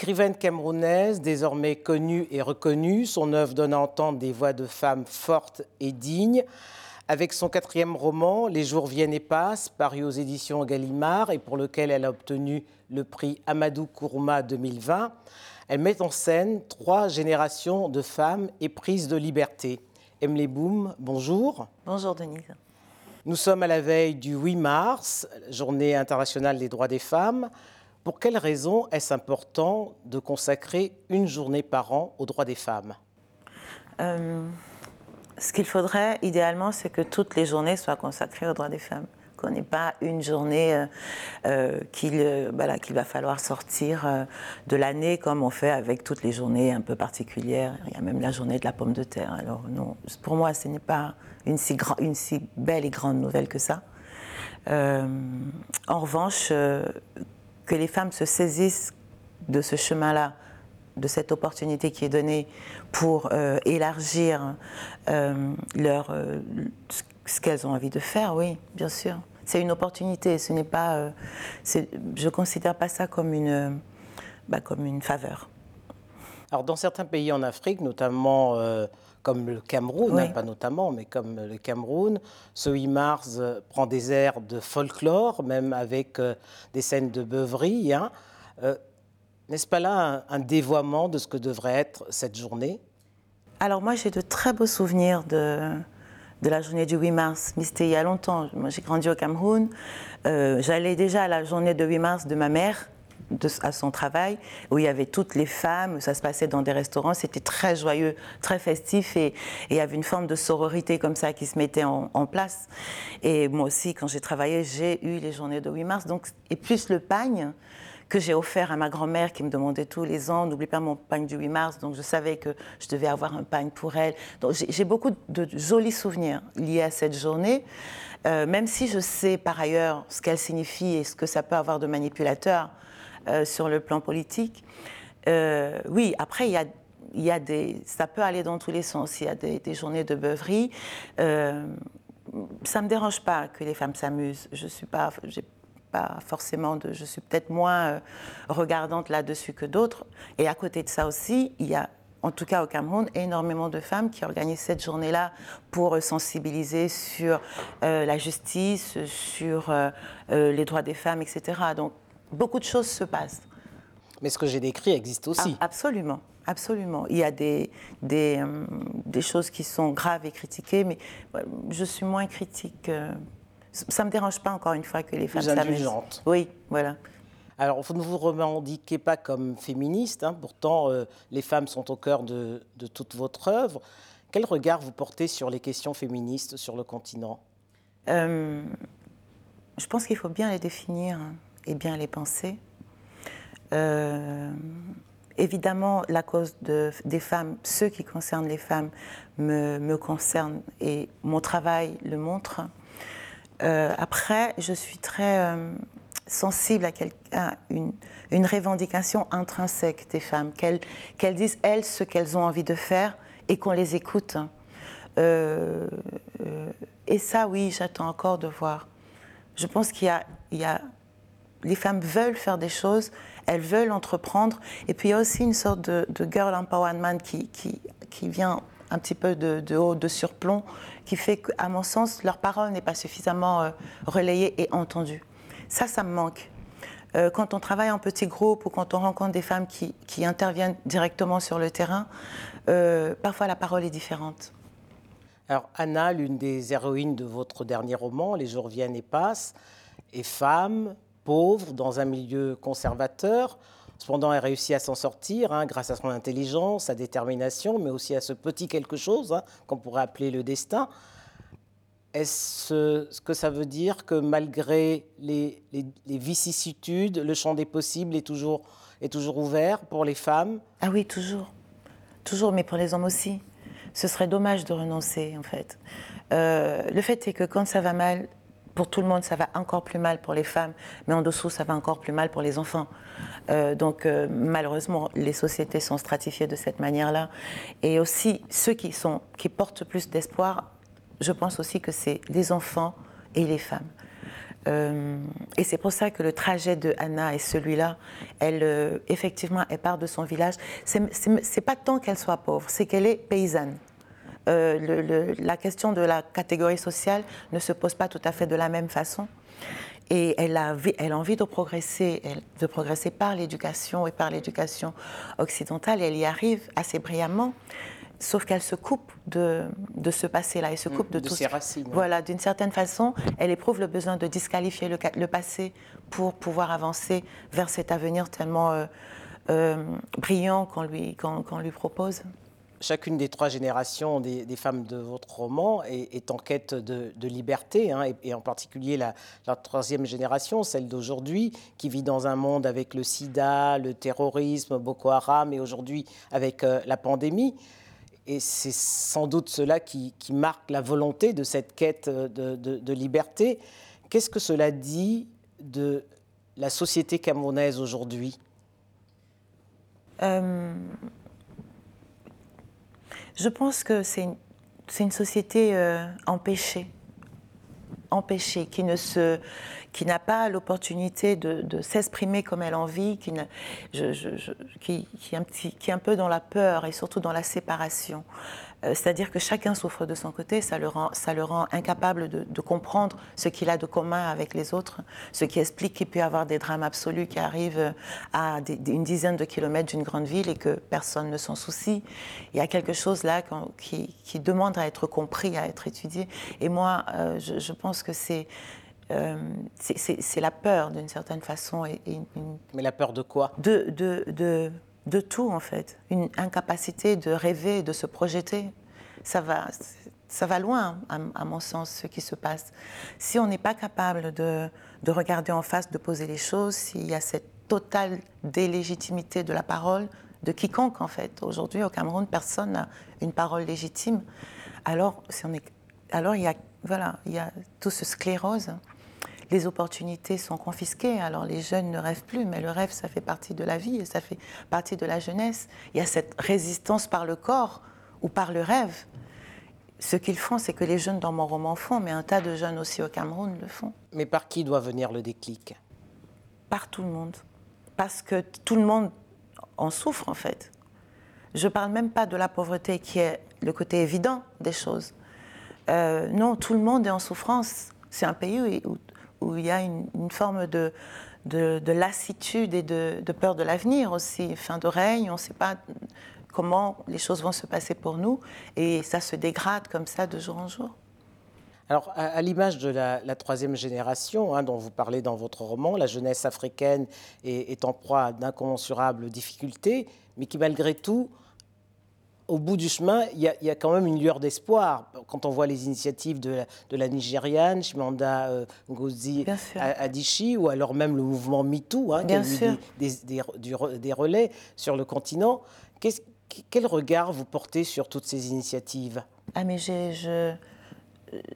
Écrivaine camerounaise, désormais connue et reconnue, son œuvre donne à entendre des voix de femmes fortes et dignes. Avec son quatrième roman, Les jours viennent et passent, paru aux éditions Gallimard et pour lequel elle a obtenu le prix Amadou Kourma 2020, elle met en scène trois générations de femmes éprises de liberté. Emily Boom, bonjour. Bonjour Denise. Nous sommes à la veille du 8 mars, journée internationale des droits des femmes. Pour quelles raisons est-ce important de consacrer une journée par an aux droits des femmes? Euh, Ce qu'il faudrait idéalement, c'est que toutes les journées soient consacrées aux droits des femmes. Qu'on n'ait pas une journée euh, euh, qu'il va falloir sortir de l'année comme on fait avec toutes les journées un peu particulières. Il y a même la journée de la pomme de terre. Alors non, pour moi, ce n'est pas une si, une si belle et grande nouvelle que ça. en revanche, que les femmes se saisissent de ce chemin-là, de cette opportunité qui est donnée pour euh, élargir euh, leur, euh, ce qu'elles ont envie de faire, oui, bien sûr. C'est une opportunité, ce n'est pas, je ne considère pas ça comme une, bah, comme une faveur. Alors dans certains pays en Afrique, notamment comme le Cameroun, hein, pas notamment, mais comme le Cameroun. Ce 8 mars euh, prend des airs de folklore, même avec euh, des scènes de beuverie. Hein. Euh, n'est-ce pas là un, dévoiement de ce que devrait être cette journée? Alors moi, j'ai de très beaux souvenirs de, de la journée du 8 mars, mais c'était il y a longtemps. Moi, j'ai grandi au Cameroun. J'allais déjà à la journée de 8 mars de ma mère à son travail, où il y avait toutes les femmes, ça se passait dans des restaurants, c'était très joyeux, très festif, et, il y avait une forme de sororité comme ça qui se mettait en, place. Et moi aussi, quand j'ai travaillé, j'ai eu les journées de 8 mars, donc, et plus le pagne que j'ai offert à ma grand-mère qui me demandait tous les ans, n'oublie pas mon pagne du 8 mars, donc je savais que je devais avoir un pagne pour elle. Donc j'ai beaucoup de jolis souvenirs liés à cette journée, euh, même si je sais par ailleurs ce qu'elle signifie et ce que ça peut avoir de manipulateur. Euh, sur le plan politique. Euh, oui, après, il y a y a des, ça peut aller dans tous les sens. Il y a des, journées de beuverie. Euh, ça ne me dérange pas que les femmes s'amusent. Je suis pas, pas forcément je suis peut-être moins regardante là-dessus que d'autres. Et à côté de ça aussi, il y a, en tout cas au Cameroun, énormément de femmes qui organisent cette journée-là pour sensibiliser sur la justice, sur les droits des femmes, etc. Donc beaucoup de choses se passent. Mais ce que j'ai décrit existe aussi. Ah, absolument, absolument. Il y a des, des, euh, des, choses qui sont graves et critiquées, mais je suis moins critique. ça ne me dérange pas, encore une fois, que les femmes s'amusent. Oui, voilà. Alors, vous ne vous revendiquez pas comme féministe, hein. pourtant euh, les femmes sont au cœur de, de, toute votre œuvre. Quel regard vous portez sur les questions féministes sur le continent? Euh, Je pense qu'il faut bien les définir. Et bien les penser. Euh, évidemment, la cause des femmes, ce qui concerne les femmes, me, me concerne et mon travail le montre. Euh, après, je suis très euh, sensible à, une, une, revendication intrinsèque des femmes, qu'elles disent, elles, ce qu'elles ont envie de faire et qu'on les écoute. et ça, oui, j'attends encore de voir. Je pense qu'il y a les femmes veulent faire des choses, elles veulent entreprendre. Et puis il y a aussi une sorte de, girl empowerment qui, vient un petit peu de, haut, de surplomb, qui fait qu'à mon sens, leur parole n'est pas suffisamment euh, relayée et entendue. Ça, ça me manque. Euh, quand on travaille en petit groupe ou quand on rencontre des femmes qui, qui interviennent directement sur le terrain, euh, parfois la parole est différente. Alors Anna, l'une des héroïnes de votre dernier roman, Les jours viennent et passent, est femme, pauvre, dans un milieu conservateur. Cependant, elle réussit à s'en sortir hein, grâce à son intelligence, sa détermination, mais aussi à ce petit quelque chose hein, qu'on pourrait appeler le destin. Est-ce ce que ça veut dire que malgré les, vicissitudes, le champ des possibles est toujours, est toujours ouvert pour les femmes? Ah oui, toujours. Toujours, mais pour les hommes aussi. Ce serait dommage de renoncer, en fait. Euh, le fait est que quand ça va mal, pour tout le monde, ça va encore plus mal pour les femmes, mais en dessous, ça va encore plus mal pour les enfants. Euh, donc, euh, malheureusement, les sociétés sont stratifiées de cette manière-là. Et aussi, ceux qui, sont, qui portent plus d'espoir, je pense aussi que c'est les enfants et les femmes. Euh, et c'est pour ça que le trajet de Anna est celui-là, elle, effectivement, elle part de son village. C'est pas tant qu'elle soit pauvre, c'est qu'elle est paysanne. Euh, la question de la catégorie sociale ne se pose pas tout à fait de la même façon. Et elle a, elle a envie de progresser, de progresser par l'éducation et par l'éducation occidentale. Et elle y arrive assez brillamment sauf qu'elle se coupe de, de ce passé-là, elle se coupe de, de tout ses racines. Voilà, d'une certaine façon, elle éprouve le besoin de disqualifier le, le passé pour pouvoir avancer vers cet avenir tellement euh, euh, brillant qu'on lui, qu'on lui propose. Chacune des trois générations des, femmes de votre roman est, en quête de, liberté, hein, et, en particulier la, troisième génération, celle d'aujourd'hui, qui vit dans un monde avec le sida, le terrorisme, Boko Haram, et aujourd'hui avec euh, la pandémie et c'est sans doute cela qui, marque la volonté de cette quête de, de, de liberté. Qu'est-ce que cela dit de la société camerounaise aujourd'hui? Euh, Je pense que c'est une, société euh, empêchée, empêchée, qui ne se, qui n'a pas l'opportunité de, s'exprimer comme elle en vit, qui, est un peu dans la peur et surtout dans la séparation. Euh, C'est-à-dire que chacun souffre de son côté, ça le rend, incapable de, comprendre ce qu'il a de commun avec les autres, ce qui explique qu'il peut y avoir des drames absolus qui arrivent à une dizaine de kilomètres d'une grande ville et que personne ne s'en soucie. Il y a quelque chose là qui, qui, demande à être compris, à être étudié. Et moi, euh, je, pense que c'est euh, c'est la peur d'une certaine façon. Et, et une, Mais la peur de quoi? De, de, de, de, tout en fait. Une incapacité de rêver, de se projeter. Ça va, ça va loin, à, à mon sens, ce qui se passe. Si on n'est pas capable de, de, regarder en face, de poser les choses, s'il y a cette totale délégitimité de la parole de quiconque en fait. Aujourd'hui au Cameroun, personne n'a une parole légitime. Alors, si on est, alors il y a voilà, il y a tout ce sclérose les opportunités sont confisquées. Alors les jeunes ne rêvent plus, mais le rêve, ça fait partie de la vie et ça fait partie de la jeunesse. Il y a cette résistance par le corps ou par le rêve. Ce qu'ils font, c'est que les jeunes dans mon roman font, mais un tas de jeunes aussi au Cameroun le font. Mais par qui doit venir le déclic? Par tout le monde. Parce que tout le monde en souffre, en fait. Je ne parle même pas de la pauvreté qui est le côté évident des choses. Euh, non, tout le monde est en souffrance. C'est un pays où, où il y a une, forme de, de, de, lassitude et de, peur de l'avenir aussi. Fin de règne, on ne sait pas comment les choses vont se passer pour nous et ça se dégrade comme ça de jour en jour. Alors, à, l'image de la, troisième génération hein, dont vous parlez dans votre roman, la jeunesse africaine est, est en proie d'incommensurables difficultés, mais qui malgré tout au bout du chemin, il y, a, il y a quand même une lueur d'espoir. Quand on voit les initiatives de la, de la Nigériane, Chimanda euh, Ngozi Adichie, ou alors même le mouvement MeToo, hein, qui a eu des, des, des, des, relais sur le continent, quel regard vous portez sur toutes ces initiatives? Ah mais je,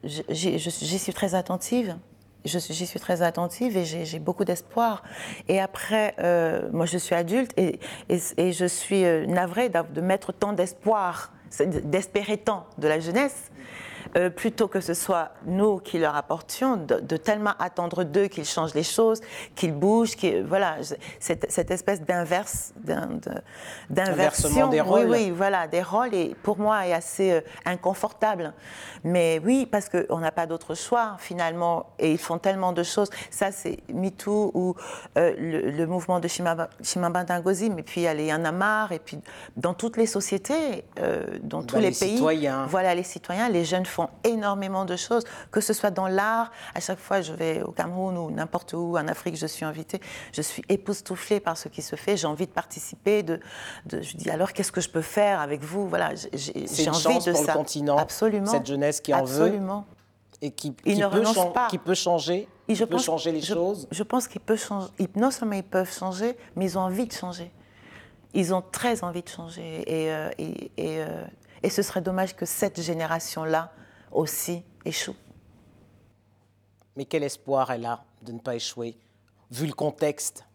j'y suis très attentive j'y suis très attentive et j'ai beaucoup d'espoir. Et après, euh, moi je suis adulte et, et, je suis euh, navrée de mettre tant d'espoir, d'espérer tant de la jeunesse euh, plutôt que ce soit nous qui leur apportions, de, de tellement attendre d'eux qu'ils changent les choses, qu'ils bougent, qu voilà, cette, cette espèce d'inverse, d'inversion, des rôles. Oui, oui, voilà, des rôles, et pour moi est assez euh, inconfortable. Mais oui, parce qu'on n'a pas d'autre choix finalement, et ils font tellement de choses. Ça, c'est MeToo ou euh, le, le, mouvement de Chimamanda Ngozi, mais puis il y a les Yanamar, et puis dans toutes les sociétés, euh, dans tous bah, les, les pays, citoyens. voilà, les citoyens, les jeunes font énormément de choses, que ce soit dans l'art. À chaque fois, je vais au Cameroun ou n'importe où en Afrique, je suis invitée. Je suis époustouflée par ce qui se fait. J'ai envie de participer. De, de, je dis alors, qu'est-ce que je peux faire avec vous? Voilà, j'ai envie de pour ça. Le continent, Absolument. Cette jeunesse qui en Absolument. veut et qui, qui, peut, pas. qui peut changer, et je peut pense, changer les je, choses. Je pense qu'ils peuvent changer. Non seulement ils peuvent changer, mais ils ont envie de changer. Ils ont très envie de changer. Et, euh, et, et, euh, et ce serait dommage que cette génération-là aussi échoue. Mais quel espoir elle a de ne pas échouer, vu le contexte?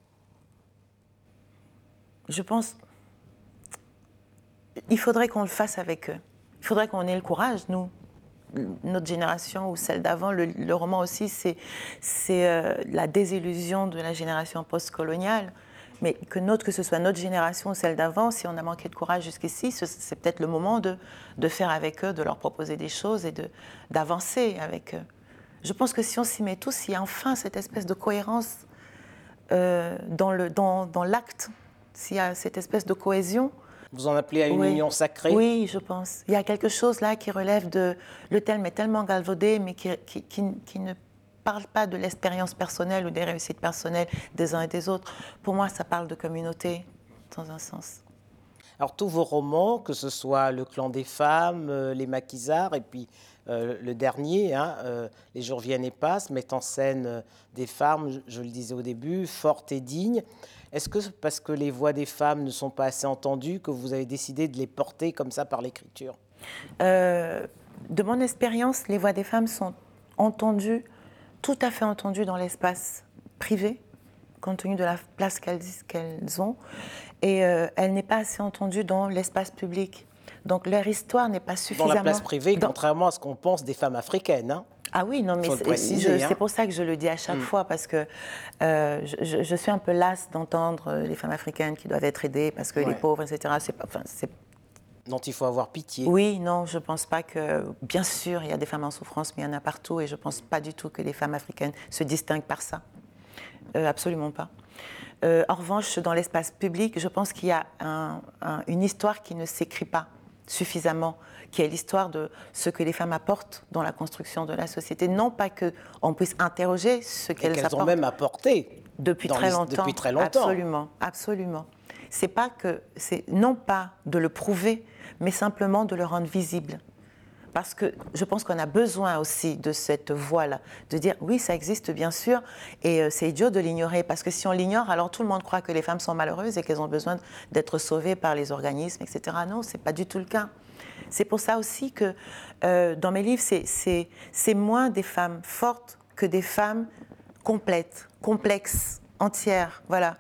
Je pense. Il faudrait qu'on le fasse avec eux. Il faudrait qu'on ait le courage, nous, notre génération ou celle d'avant, le, roman aussi, c'est euh, la désillusion de la génération postcoloniale. Mais que, notre, que ce soit notre génération ou celle d'avant, si on a manqué de courage jusqu'ici, c'est peut-être le moment de, de, faire avec eux, de leur proposer des choses et d'avancer avec eux. Je pense que si on s'y met tous, il y a enfin cette espèce de cohérence euh, dans l'acte, dans, dans s'il y a cette espèce de cohésion. Vous en appelez à une union sacrée? Oui, je pense. Il y a quelque chose là qui relève de. Le thème est tellement galvaudé, mais qui, qui, qui, ne parle pas de l'expérience personnelle ou des réussites personnelles des uns et des autres. Pour moi, ça parle de communauté, dans un sens. Alors, tous vos romans, que ce soit Le clan des femmes, euh, Les maquisards, et puis euh, le dernier, hein, euh, Les jours viennent et passent, mettent en scène des femmes, je le disais au début, fortes et dignes. Est-ce que parce que les voix des femmes ne sont pas assez entendues que vous avez décidé de les porter comme ça par l'écriture? De mon expérience, les voix des femmes sont entendues, tout à fait entendues dans l'espace privé, compte tenu de la place qu'elles ont, et euh, elle n'est pas assez entendue dans l'espace public. Donc leur histoire n'est pas suffisamment... Dans la place privée, contrairement à ce qu'on pense des femmes africaines. Hein ah oui, non, mais c'est hein. pour ça que je le dis à chaque mm. fois, parce que euh, je, suis un peu lasse d'entendre euh, les femmes africaines qui doivent être aidées parce que les pauvres, etc. C'est pas, enfin, dont il faut avoir pitié. Oui, non, je ne pense pas que. Bien sûr, il y a des femmes en souffrance, mais il y en a partout, et je ne pense pas du tout que les femmes africaines se distinguent par ça. Euh, absolument pas. en revanche, dans l'espace public, je pense qu'il y a une histoire qui ne s'écrit pas suffisamment qui est l'histoire de ce que les femmes apportent dans la construction de la société. Non pas qu'on puisse interroger ce qu'elles apportent. Qu'elles ont même apporté depuis très longtemps. Depuis très longtemps. Absolument, absolument. C'est pas que, c'est non pas de le prouver, mais simplement de le rendre visible. Parce que je pense qu'on a besoin aussi de cette voix-là, de dire oui, ça existe bien sûr, et euh, c'est idiot de l'ignorer, parce que si on l'ignore, alors tout le monde croit que les femmes sont malheureuses et qu'elles ont besoin d'être sauvées par les organismes, etc. Non, c'est pas du tout le cas. C'est pour ça aussi que euh, dans mes livres, c'est moins des femmes fortes que des femmes complètes, complexes, entières. Voilà.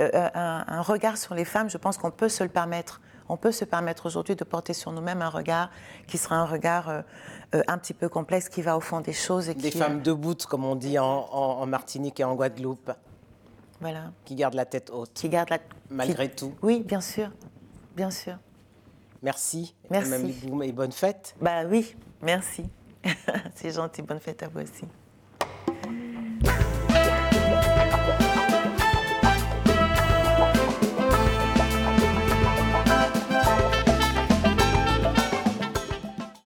Euh, un, regard sur les femmes, je pense qu'on peut se le permettre. On peut se permettre aujourd'hui de porter sur nous-mêmes un regard qui sera un regard un petit peu complexe, qui va au fond des choses. Et des femmes debout, comme on dit en, Martinique et en Guadeloupe. Voilà. Qui gardent la tête haute. Qui gardent la... Malgré tout. Oui, bien sûr. Bien sûr. Merci. Merci. Et bonne fête. Bah oui, merci. C'est gentil. Bonne fête à vous aussi.